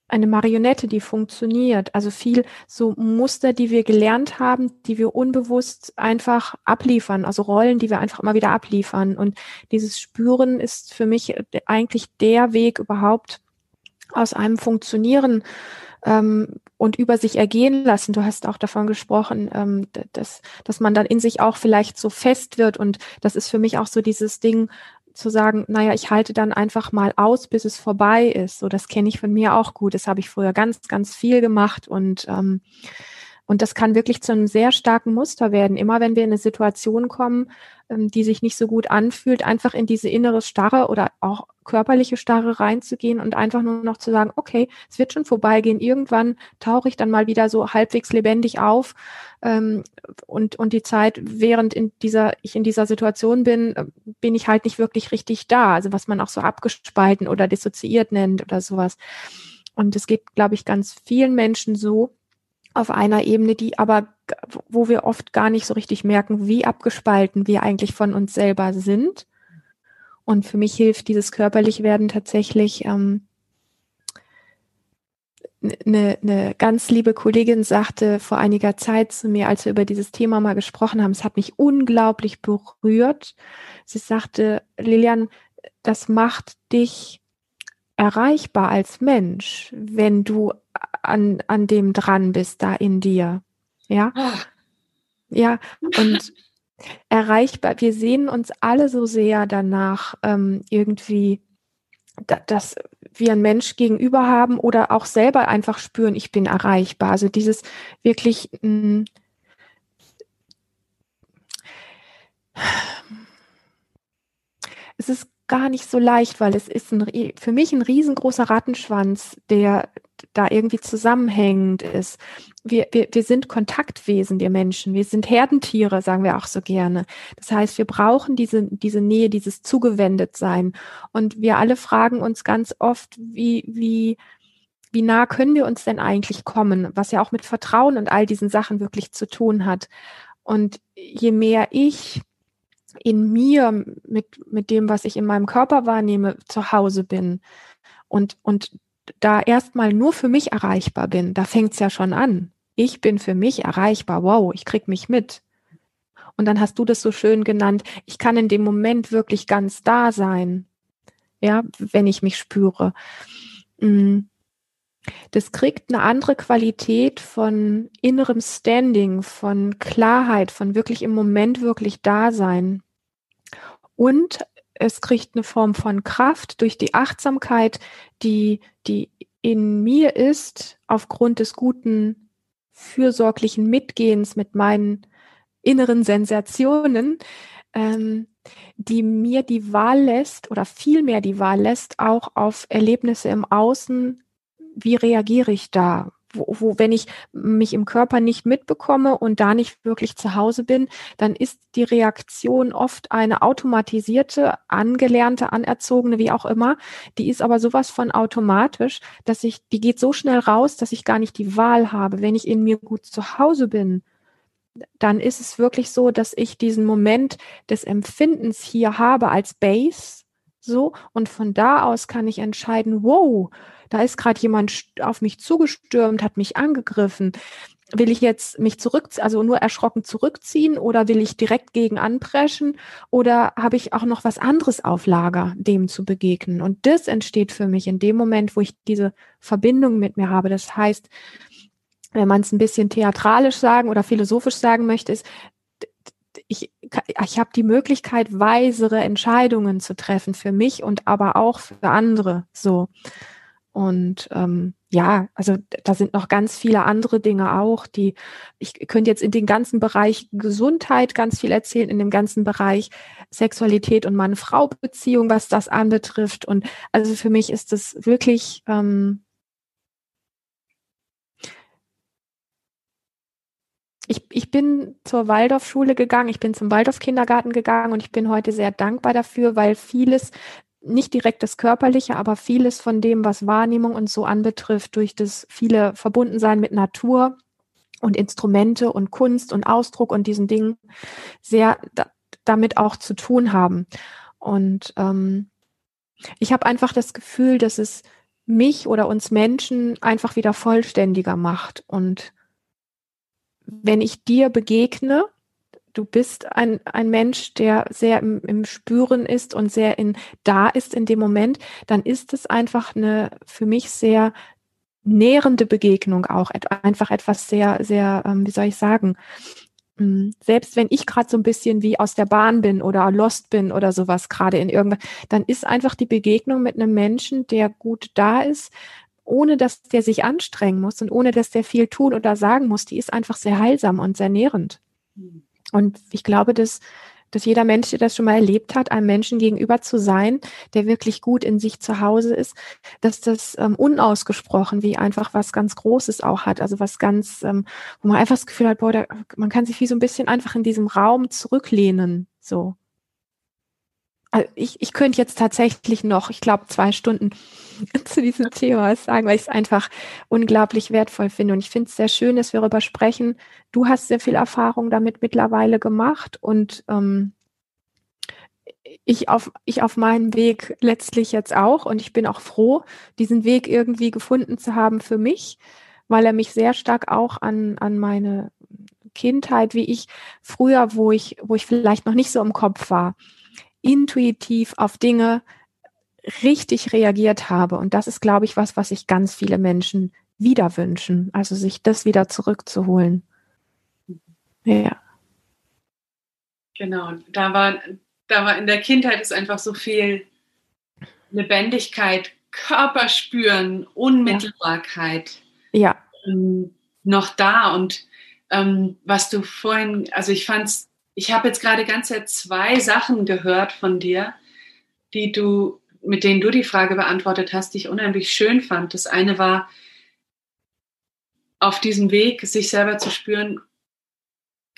eine Marionette, die funktioniert. Also viel so Muster, die wir gelernt haben, die wir unbewusst einfach abliefern, also Rollen, die wir einfach immer wieder abliefern. Und dieses Spüren ist für mich eigentlich der Weg überhaupt aus einem Funktionieren ähm, und über sich ergehen lassen. Du hast auch davon gesprochen, ähm, dass, dass man dann in sich auch vielleicht so fest wird. Und das ist für mich auch so dieses Ding, zu sagen, naja, ich halte dann einfach mal aus, bis es vorbei ist. So, das kenne ich von mir auch gut. Das habe ich früher ganz, ganz viel gemacht und ähm, und das kann wirklich zu einem sehr starken Muster werden. Immer wenn wir in eine Situation kommen, die sich nicht so gut anfühlt, einfach in diese innere Starre oder auch körperliche Starre reinzugehen und einfach nur noch zu sagen, okay, es wird schon vorbeigehen. Irgendwann tauche ich dann mal wieder so halbwegs lebendig auf. Ähm, und, und die Zeit, während in dieser, ich in dieser Situation bin, äh, bin ich halt nicht wirklich richtig da. Also was man auch so abgespalten oder dissoziiert nennt oder sowas. Und es geht, glaube ich, ganz vielen Menschen so, auf einer Ebene, die aber, wo wir oft gar nicht so richtig merken, wie abgespalten wir eigentlich von uns selber sind. Und für mich hilft dieses körperlich werden tatsächlich. Ähm, eine, eine ganz liebe Kollegin sagte vor einiger Zeit zu mir, als wir über dieses Thema mal gesprochen haben, es hat mich unglaublich berührt. Sie sagte, Lilian, das macht dich erreichbar als Mensch, wenn du an, an dem dran bist, da in dir. Ja. Ja, und erreichbar. Wir sehen uns alle so sehr danach, ähm, irgendwie, da, dass wir einen Mensch gegenüber haben oder auch selber einfach spüren, ich bin erreichbar. Also dieses wirklich, mh, mm, es ist gar nicht so leicht, weil es ist ein, für mich ein riesengroßer Rattenschwanz, der da irgendwie zusammenhängend ist. Wir, wir, wir sind Kontaktwesen, wir Menschen. Wir sind Herdentiere, sagen wir auch so gerne. Das heißt, wir brauchen diese, diese Nähe, dieses Zugewendetsein. Und wir alle fragen uns ganz oft, wie, wie, wie nah können wir uns denn eigentlich kommen? Was ja auch mit Vertrauen und all diesen Sachen wirklich zu tun hat. Und je mehr ich in mir mit, mit dem, was ich in meinem Körper wahrnehme, zu Hause bin und, und da erstmal nur für mich erreichbar bin, da fängt's ja schon an. Ich bin für mich erreichbar. Wow, ich krieg mich mit. Und dann hast du das so schön genannt. Ich kann in dem Moment wirklich ganz da sein. Ja, wenn ich mich spüre. Mm. Das kriegt eine andere Qualität von innerem Standing, von Klarheit, von wirklich im Moment wirklich da sein. Und es kriegt eine Form von Kraft durch die Achtsamkeit, die, die in mir ist, aufgrund des guten, fürsorglichen Mitgehens mit meinen inneren Sensationen, ähm, die mir die Wahl lässt oder vielmehr die Wahl lässt, auch auf Erlebnisse im Außen, wie reagiere ich da? Wo, wo, wenn ich mich im Körper nicht mitbekomme und da nicht wirklich zu Hause bin, dann ist die Reaktion oft eine automatisierte, angelernte, anerzogene, wie auch immer. Die ist aber sowas von automatisch, dass ich, die geht so schnell raus, dass ich gar nicht die Wahl habe. Wenn ich in mir gut zu Hause bin, dann ist es wirklich so, dass ich diesen Moment des Empfindens hier habe als Base, so, und von da aus kann ich entscheiden, wow, da ist gerade jemand auf mich zugestürmt, hat mich angegriffen. Will ich jetzt mich zurück, also nur erschrocken zurückziehen oder will ich direkt gegen anpreschen oder habe ich auch noch was anderes auf Lager, dem zu begegnen? Und das entsteht für mich in dem Moment, wo ich diese Verbindung mit mir habe. Das heißt, wenn man es ein bisschen theatralisch sagen oder philosophisch sagen möchte, ist, ich, ich habe die Möglichkeit, weisere Entscheidungen zu treffen für mich und aber auch für andere. So. Und ähm, ja, also da sind noch ganz viele andere Dinge auch, die ich könnte jetzt in den ganzen Bereich Gesundheit ganz viel erzählen, in dem ganzen Bereich Sexualität und Mann-Frau-Beziehung, was das anbetrifft. Und also für mich ist es wirklich ähm, ich, ich bin zur Waldorfschule gegangen, ich bin zum Waldorf-Kindergarten gegangen und ich bin heute sehr dankbar dafür, weil vieles, nicht direkt das Körperliche, aber vieles von dem, was Wahrnehmung und so anbetrifft, durch das viele Verbundensein mit Natur und Instrumente und Kunst und Ausdruck und diesen Dingen sehr da, damit auch zu tun haben. Und ähm, ich habe einfach das Gefühl, dass es mich oder uns Menschen einfach wieder vollständiger macht und wenn ich dir begegne, du bist ein, ein Mensch, der sehr im, im Spüren ist und sehr in da ist in dem Moment, dann ist es einfach eine für mich sehr nährende Begegnung auch. Einfach etwas sehr, sehr, ähm, wie soll ich sagen, hm, selbst wenn ich gerade so ein bisschen wie aus der Bahn bin oder lost bin oder sowas gerade in irgendwas, dann ist einfach die Begegnung mit einem Menschen, der gut da ist, ohne dass der sich anstrengen muss und ohne dass der viel tun oder sagen muss, die ist einfach sehr heilsam und sehr nährend. Und ich glaube, dass, dass jeder Mensch, der das schon mal erlebt hat, einem Menschen gegenüber zu sein, der wirklich gut in sich zu Hause ist, dass das ähm, unausgesprochen wie einfach was ganz Großes auch hat. Also was ganz, ähm, wo man einfach das Gefühl hat, boah, da, man kann sich wie so ein bisschen einfach in diesem Raum zurücklehnen. So. Also ich, ich könnte jetzt tatsächlich noch, ich glaube, zwei Stunden zu diesem Thema sagen, weil ich es einfach unglaublich wertvoll finde. Und ich finde es sehr schön, dass wir darüber sprechen. Du hast sehr viel Erfahrung damit mittlerweile gemacht und ähm, ich auf, ich auf meinem Weg letztlich jetzt auch. Und ich bin auch froh, diesen Weg irgendwie gefunden zu haben für mich, weil er mich sehr stark auch an, an meine Kindheit, wie ich früher, wo ich, wo ich vielleicht noch nicht so im Kopf war, intuitiv auf Dinge richtig reagiert habe. Und das ist, glaube ich, was, was sich ganz viele Menschen wieder wünschen. Also sich das wieder zurückzuholen. Ja. Genau. Da war, da war in der Kindheit ist einfach so viel Lebendigkeit, Körperspüren, Unmittelbarkeit. Ja. Ähm, noch da. Und ähm, was du vorhin, also ich fand's ich habe jetzt gerade ganz zwei Sachen gehört von dir, die du, mit denen du die Frage beantwortet hast, die ich unheimlich schön fand. Das eine war, auf diesem Weg, sich selber zu spüren,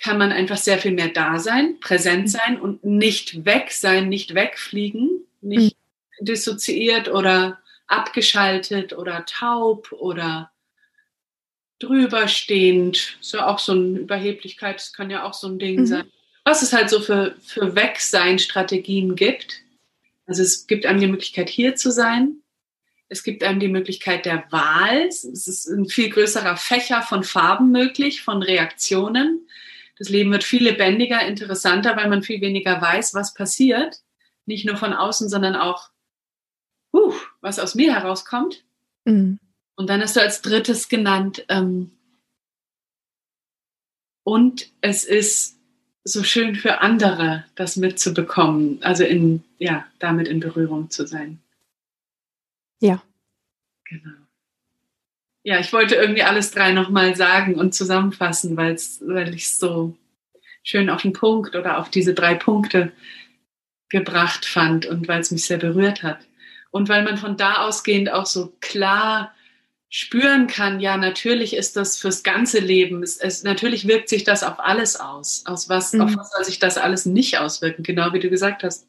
kann man einfach sehr viel mehr da sein, präsent mhm. sein und nicht weg sein, nicht wegfliegen, nicht mhm. dissoziiert oder abgeschaltet oder taub oder drüberstehend. Ist ja auch so eine Überheblichkeit, das kann ja auch so ein Ding mhm. sein was es halt so für, für Wegsein-Strategien gibt. Also es gibt einem die Möglichkeit, hier zu sein. Es gibt einem die Möglichkeit der Wahl. Es ist ein viel größerer Fächer von Farben möglich, von Reaktionen. Das Leben wird viel lebendiger, interessanter, weil man viel weniger weiß, was passiert. Nicht nur von außen, sondern auch, uh, was aus mir herauskommt. Mhm. Und dann hast du als drittes genannt, ähm, und es ist so schön für andere, das mitzubekommen, also in, ja, damit in Berührung zu sein. Ja. Genau. ja, ich wollte irgendwie alles drei nochmal sagen und zusammenfassen, weil's, weil ich es so schön auf den Punkt oder auf diese drei Punkte gebracht fand und weil es mich sehr berührt hat. Und weil man von da ausgehend auch so klar spüren kann, ja, natürlich ist das fürs ganze Leben, es, es, natürlich wirkt sich das auf alles aus. Aus was, mhm. auf was soll sich das alles nicht auswirken? Genau wie du gesagt hast.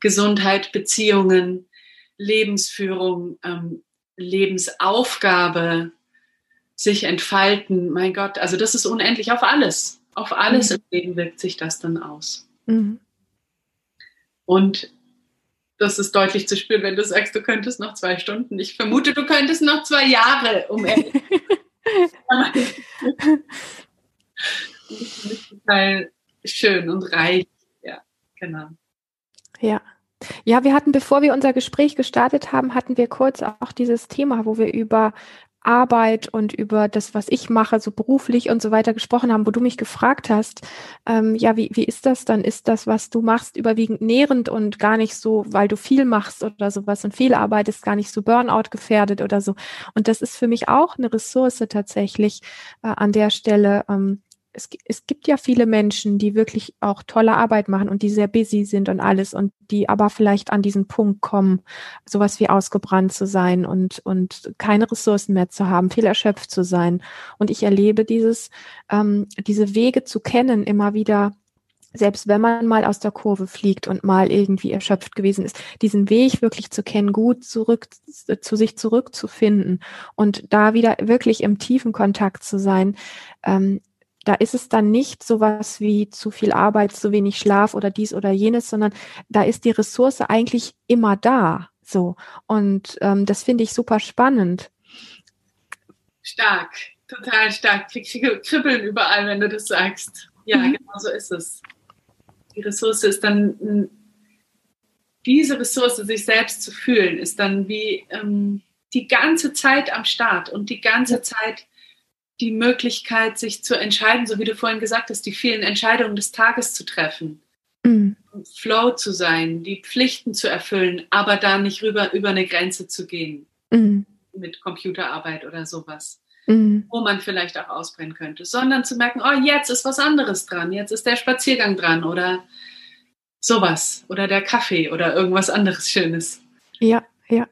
Gesundheit, Beziehungen, Lebensführung, ähm, Lebensaufgabe, sich entfalten. Mein Gott, also das ist unendlich auf alles. Auf alles mhm. im Leben wirkt sich das dann aus. Mhm. Und das ist deutlich zu spüren, wenn du sagst, du könntest noch zwei Stunden. Ich vermute, du könntest noch zwei Jahre, um ehrlich total schön und reich. Ja, genau. Ja. Ja, wir hatten, bevor wir unser Gespräch gestartet haben, hatten wir kurz auch dieses Thema, wo wir über Arbeit und über das, was ich mache, so beruflich und so weiter gesprochen haben, wo du mich gefragt hast, ähm, ja, wie, wie ist das dann? Ist das, was du machst, überwiegend nährend und gar nicht so, weil du viel machst oder sowas und viel arbeitest, gar nicht so Burnout gefährdet oder so. Und das ist für mich auch eine Ressource tatsächlich äh, an der Stelle, ähm, es, es gibt ja viele Menschen, die wirklich auch tolle Arbeit machen und die sehr busy sind und alles und die aber vielleicht an diesen Punkt kommen, sowas wie ausgebrannt zu sein und, und keine Ressourcen mehr zu haben, viel erschöpft zu sein. Und ich erlebe dieses, ähm, diese Wege zu kennen, immer wieder selbst wenn man mal aus der Kurve fliegt und mal irgendwie erschöpft gewesen ist, diesen Weg wirklich zu kennen, gut zurück zu sich zurückzufinden und da wieder wirklich im tiefen Kontakt zu sein, ähm, da ist es dann nicht sowas wie zu viel Arbeit, zu wenig Schlaf oder dies oder jenes, sondern da ist die Ressource eigentlich immer da. So. Und ähm, das finde ich super spannend. Stark, total stark. Kribbeln überall, wenn du das sagst. Ja, mhm. genau so ist es. Die Ressource ist dann, diese Ressource, sich selbst zu fühlen, ist dann wie ähm, die ganze Zeit am Start und die ganze Zeit die Möglichkeit, sich zu entscheiden, so wie du vorhin gesagt hast, die vielen Entscheidungen des Tages zu treffen. Mhm. Flow zu sein, die Pflichten zu erfüllen, aber da nicht rüber über eine Grenze zu gehen mhm. mit Computerarbeit oder sowas, mhm. wo man vielleicht auch ausbrennen könnte, sondern zu merken, oh, jetzt ist was anderes dran, jetzt ist der Spaziergang dran oder sowas oder der Kaffee oder irgendwas anderes Schönes. Ja, ja.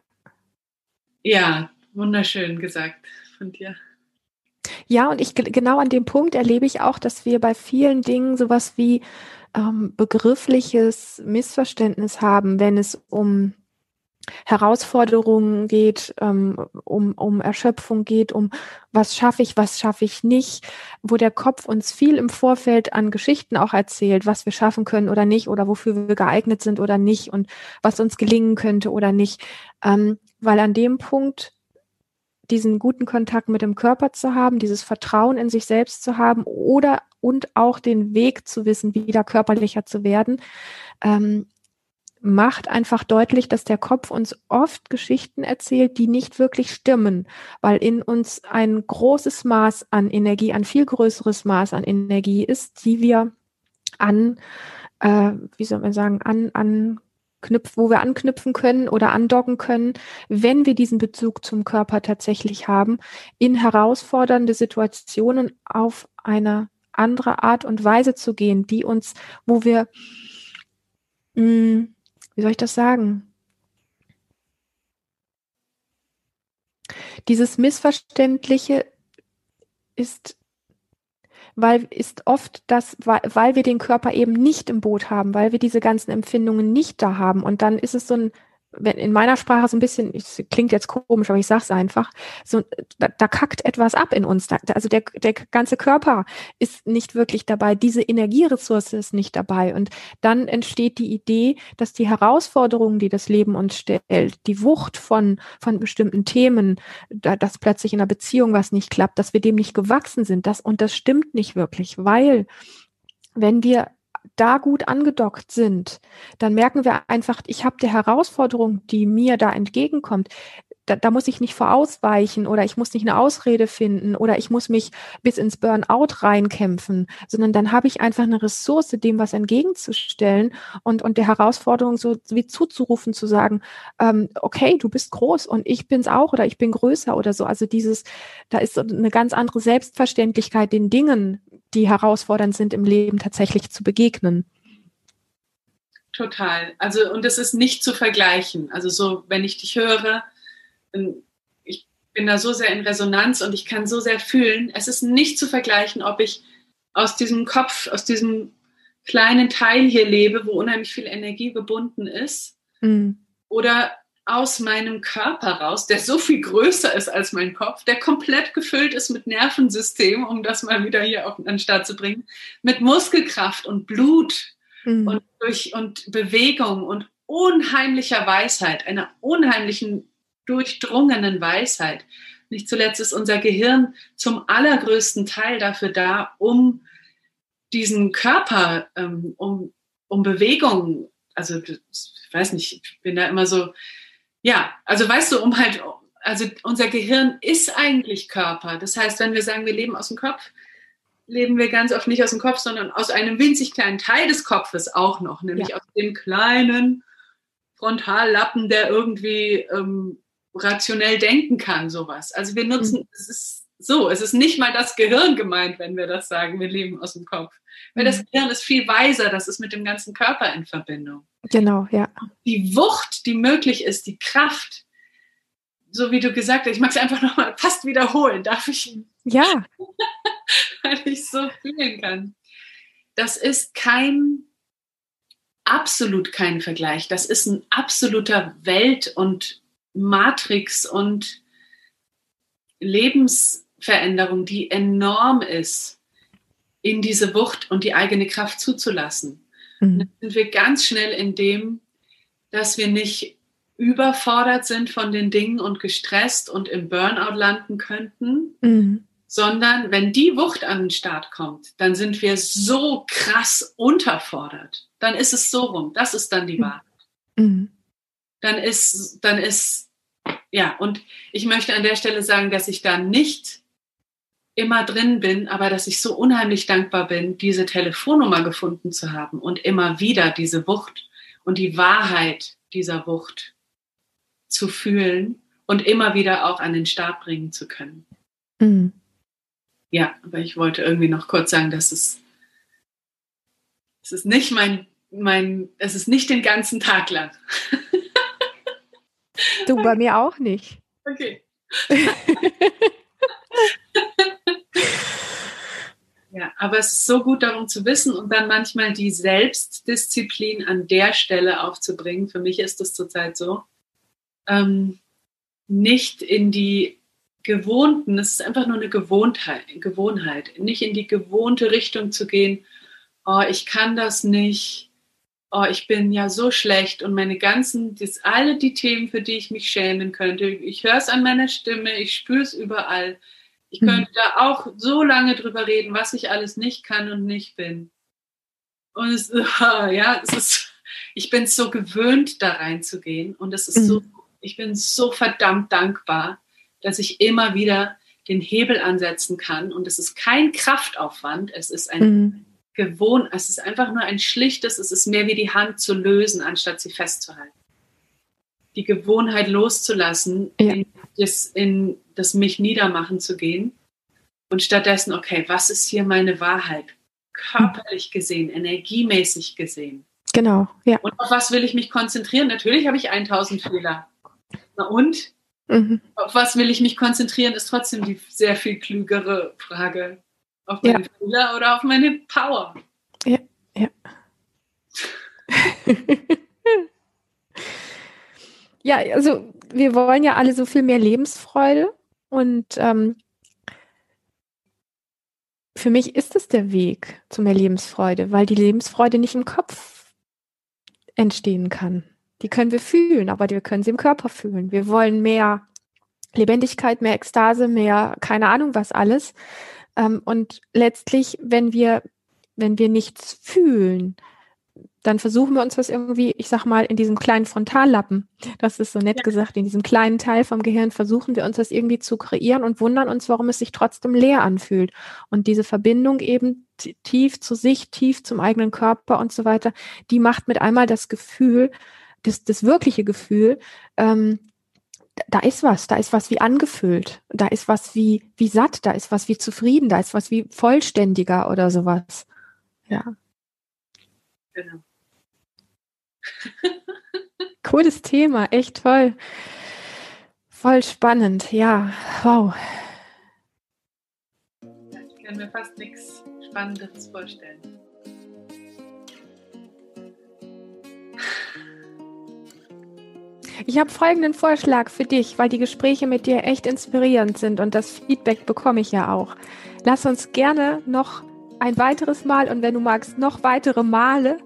Ja, wunderschön gesagt von dir. Ja, und ich genau an dem Punkt erlebe ich auch, dass wir bei vielen Dingen sowas wie ähm, begriffliches Missverständnis haben, wenn es um Herausforderungen geht, ähm, um, um Erschöpfung geht, um was schaffe ich, was schaffe ich nicht, wo der Kopf uns viel im Vorfeld an Geschichten auch erzählt, was wir schaffen können oder nicht oder wofür wir geeignet sind oder nicht und was uns gelingen könnte oder nicht. Ähm, weil an dem Punkt diesen guten Kontakt mit dem Körper zu haben, dieses Vertrauen in sich selbst zu haben oder und auch den Weg zu wissen, wieder körperlicher zu werden, ähm, macht einfach deutlich, dass der Kopf uns oft Geschichten erzählt, die nicht wirklich stimmen, weil in uns ein großes Maß an Energie, ein viel größeres Maß an Energie ist, die wir an, äh, wie soll man sagen, an, an knüpf, wo wir anknüpfen können oder andocken können, wenn wir diesen Bezug zum Körper tatsächlich haben, in herausfordernde Situationen auf eine andere Art und Weise zu gehen, die uns, wo wir, mh, hm, wie soll ich das sagen? Dieses Missverständliche ist weil ist oft das, weil, weil wir den Körper eben nicht im Boot haben, weil wir diese ganzen Empfindungen nicht da haben. Und dann ist es so ein, wenn in meiner Sprache so ein bisschen, es klingt jetzt komisch, aber ich sag's einfach, so da, da kackt etwas ab in uns. Da, also der, der ganze Körper ist nicht wirklich dabei, diese Energieressource ist nicht dabei. Und dann entsteht die Idee, dass die Herausforderungen, die das Leben uns stellt, die Wucht von, von bestimmten Themen, da, dass plötzlich in einer Beziehung was nicht klappt, dass wir dem nicht gewachsen sind. Das, und das stimmt nicht wirklich, weil wenn wir da gut angedockt sind, dann merken wir einfach, ich habe die Herausforderung, die mir da entgegenkommt, da, da muss ich nicht vor ausweichen oder ich muss nicht eine Ausrede finden oder ich muss mich bis ins Burnout reinkämpfen, sondern dann habe ich einfach eine Ressource, dem was entgegenzustellen und, und der Herausforderung so wie zuzurufen, zu sagen, ähm, okay, du bist groß und ich bin's auch oder ich bin größer oder so. Also dieses, da ist eine ganz andere Selbstverständlichkeit den Dingen, die herausfordernd sind im Leben tatsächlich zu begegnen. Total. Also, und es ist nicht zu vergleichen. Also, so, wenn ich dich höre, ich bin da so sehr in Resonanz und ich kann so sehr fühlen. Es ist nicht zu vergleichen, ob ich aus diesem Kopf, aus diesem kleinen Teil hier lebe, wo unheimlich viel Energie gebunden ist, mhm. oder aus meinem Körper raus, der so viel größer ist als mein Kopf, der komplett gefüllt ist mit Nervensystem, um das mal wieder hier auf den Start zu bringen, mit Muskelkraft und Blut mhm. und, durch, und Bewegung und unheimlicher Weisheit, einer unheimlichen, durchdrungenen Weisheit. Nicht zuletzt ist unser Gehirn zum allergrößten Teil dafür da, um diesen Körper, ähm, um, um Bewegung, also ich weiß nicht, ich bin da immer so, ja, also weißt du, um halt, also unser Gehirn ist eigentlich Körper. Das heißt, wenn wir sagen, wir leben aus dem Kopf, leben wir ganz oft nicht aus dem Kopf, sondern aus einem winzig kleinen Teil des Kopfes auch noch, nämlich ja. aus dem kleinen Frontallappen, der irgendwie ähm, rationell denken kann, sowas. Also wir nutzen, mhm. es ist so, es ist nicht mal das Gehirn gemeint, wenn wir das sagen, wir leben aus dem Kopf. Weil das mhm. Gehirn ist viel weiser, das ist mit dem ganzen Körper in Verbindung. Genau, ja. Die Wucht, die möglich ist, die Kraft, so wie du gesagt hast, ich mag es einfach nochmal fast wiederholen, darf ich? Ja. weil ich so fühlen kann. Das ist kein, absolut kein Vergleich. Das ist ein absoluter Welt- und Matrix- und Lebensveränderung, die enorm ist, in diese Wucht und die eigene Kraft zuzulassen. Mhm. Dann sind wir ganz schnell in dem, dass wir nicht überfordert sind von den Dingen und gestresst und im Burnout landen könnten, mhm sondern wenn die Wucht an den Start kommt, dann sind wir so krass unterfordert. Dann ist es so rum. Das ist dann die mhm. Wahrheit. Mhm. Dann ist, dann ist, ja, und ich möchte an der Stelle sagen, dass ich da nicht immer drin bin, aber dass ich so unheimlich dankbar bin, diese Telefonnummer gefunden zu haben und immer wieder diese Wucht und die Wahrheit dieser Wucht zu fühlen und immer wieder auch an den Start bringen zu können. Mhm. Ja, aber ich wollte irgendwie noch kurz sagen, dass es, es ist nicht mein, mein, es ist nicht den ganzen Tag lang. Du, bei mir auch nicht. Okay. aber es ist so gut darum zu wissen und dann manchmal die Selbstdisziplin an der Stelle aufzubringen. Für mich ist das zurzeit so. Ähm, nicht in die gewohnten, es ist einfach nur eine Gewohnheit, Gewohnheit, nicht in die gewohnte Richtung zu gehen, oh, ich kann das nicht, oh, ich bin ja so schlecht und meine ganzen, das, alle die Themen, für die ich mich schämen könnte, ich höre es an meiner Stimme, ich spüre es überall. Ich könnte mhm. da auch so lange drüber reden, was ich alles nicht kann und nicht bin. Und es, ja, es ist, ich bin so gewöhnt, da reinzugehen und es ist mhm. so, ich bin so verdammt dankbar, dass ich immer wieder den Hebel ansetzen kann. Und es ist kein Kraftaufwand, es ist ein mhm. Gewohn, es ist einfach nur ein schlichtes, es ist mehr wie die Hand zu lösen, anstatt sie festzuhalten. Die Gewohnheit loszulassen, ja. in, das, in das mich niedermachen zu gehen und stattdessen, okay, was ist hier meine Wahrheit? Körperlich gesehen, energiemäßig gesehen. Genau, ja. Und auf was will ich mich konzentrieren? Natürlich habe ich 1000 Fehler. Na und? Mhm. Auf was will ich mich konzentrieren, ist trotzdem die sehr viel klügere Frage. Auf meine ja. Fehler oder auf meine Power? Ja, ja. ja, also wir wollen ja alle so viel mehr Lebensfreude und ähm, für mich ist es der Weg zu mehr Lebensfreude, weil die Lebensfreude nicht im Kopf entstehen kann. Die können wir fühlen, aber wir können sie im Körper fühlen. Wir wollen mehr Lebendigkeit, mehr Ekstase, mehr keine Ahnung was alles. Ähm, und letztlich, wenn wir, wenn wir nichts fühlen, dann versuchen wir uns das irgendwie, ich sag mal, in diesem kleinen Frontallappen, das ist so nett ja. gesagt, in diesem kleinen Teil vom Gehirn versuchen wir uns das irgendwie zu kreieren und wundern uns, warum es sich trotzdem leer anfühlt. Und diese Verbindung eben tief zu sich, tief zum eigenen Körper und so weiter, die macht mit einmal das Gefühl, das, das wirkliche Gefühl, ähm, da ist was, da ist was wie angefüllt, da ist was wie, wie satt, da ist was wie zufrieden, da ist was wie vollständiger oder sowas. Ja. Genau. Cooles Thema, echt toll. Voll spannend, ja. Wow. Ich kann mir fast nichts Spannendes vorstellen. Ich habe folgenden Vorschlag für dich, weil die Gespräche mit dir echt inspirierend sind und das Feedback bekomme ich ja auch. Lass uns gerne noch ein weiteres Mal und wenn du magst, noch weitere Male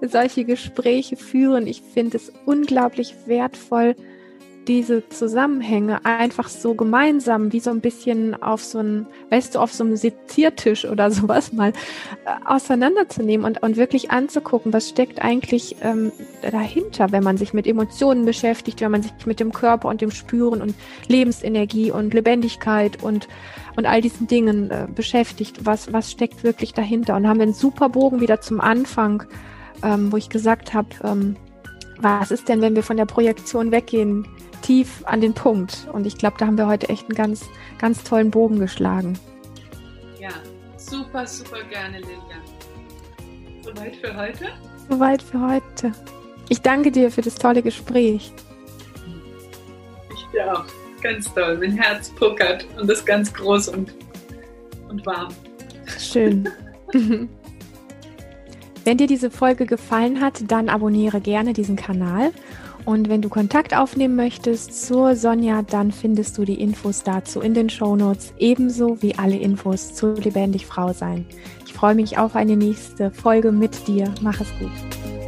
solche Gespräche führen. Ich finde es unglaublich wertvoll, diese Zusammenhänge einfach so gemeinsam, wie so ein bisschen auf so einem, weißt du, auf so einem Seziertisch oder sowas mal äh, auseinanderzunehmen und, und wirklich anzugucken, was steckt eigentlich ähm, dahinter, wenn man sich mit Emotionen beschäftigt, wenn man sich mit dem Körper und dem Spüren und Lebensenergie und Lebendigkeit und, und all diesen Dingen äh, beschäftigt, was, was steckt wirklich dahinter. Und haben wir einen super Bogen wieder zum Anfang, ähm, wo ich gesagt habe, ähm, was ist denn, wenn wir von der Projektion weggehen? Tief an den Punkt. Und ich glaube, da haben wir heute echt einen ganz, ganz tollen Bogen geschlagen. Ja, super, super gerne, Lilian. Soweit für heute? Soweit für heute. Ich danke dir für das tolle Gespräch. Ich dir auch. Ganz toll. Mein Herz puckert und ist ganz groß und, und warm. Schön. Wenn dir diese Folge gefallen hat, dann abonniere gerne diesen Kanal und wenn du Kontakt aufnehmen möchtest zur Sonja, dann findest du die Infos dazu in den Show Notes, ebenso wie alle Infos zu Lebendig Frau sein. Ich freue mich auf eine nächste Folge mit dir. Mach es gut.